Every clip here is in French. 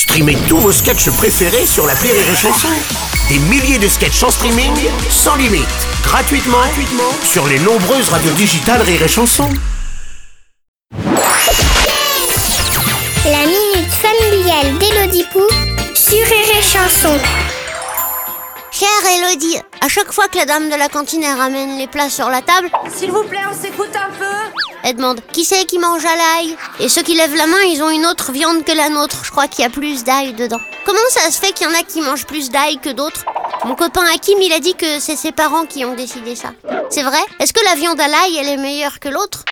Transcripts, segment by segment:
Streamez tous vos sketchs préférés sur la Rire et Chanson. Des milliers de sketchs en streaming, sans limite, gratuitement, gratuitement sur les nombreuses radios digitales Rire et Chanson. La minute familiale d'Élodie Pou sur Rire et Chanson. Chère Elodie, à chaque fois que la dame de la cantine elle ramène les plats sur la table, S'il vous plaît, on s'écoute un peu elle demande qui c'est qui mange à l'ail? Et ceux qui lèvent la main, ils ont une autre viande que la nôtre. Je crois qu'il y a plus d'ail dedans. Comment ça se fait qu'il y en a qui mangent plus d'ail que d'autres? Mon copain Hakim, il a dit que c'est ses parents qui ont décidé ça. C'est vrai? Est-ce que la viande à l'ail, elle est meilleure que l'autre?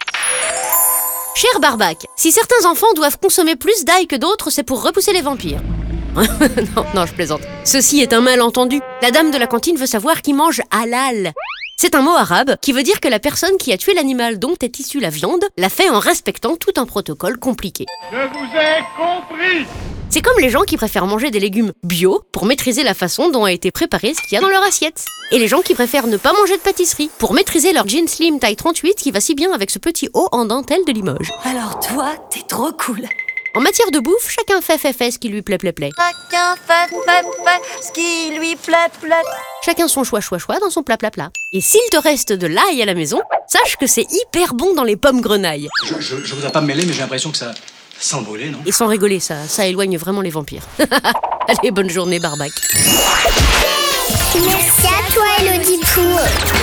Cher Barbac, si certains enfants doivent consommer plus d'ail que d'autres, c'est pour repousser les vampires. non, non, je plaisante. Ceci est un malentendu. La dame de la cantine veut savoir qui mange halal. C'est un mot arabe qui veut dire que la personne qui a tué l'animal dont est issue la viande l'a fait en respectant tout un protocole compliqué. Je vous ai compris C'est comme les gens qui préfèrent manger des légumes bio pour maîtriser la façon dont a été préparé ce qu'il y a dans leur assiette. Et les gens qui préfèrent ne pas manger de pâtisserie pour maîtriser leur jean slim taille 38 qui va si bien avec ce petit haut en dentelle de Limoges. Alors toi, t'es trop cool En matière de bouffe, chacun fait fait fait ce qui lui plaît plaît plaît. Chacun fait, fait, fait ce qui lui plaît, plaît Chacun son choix choix choix dans son plat plat plat. Et s'il te reste de l'ail à la maison, sache que c'est hyper bon dans les pommes grenailles. Je, je, je voudrais pas me mêler, mais j'ai l'impression que ça sent le brûler, non? Et sans rigoler, ça, ça éloigne vraiment les vampires. Allez, bonne journée, Barbac. Merci à toi, Pou. Chanson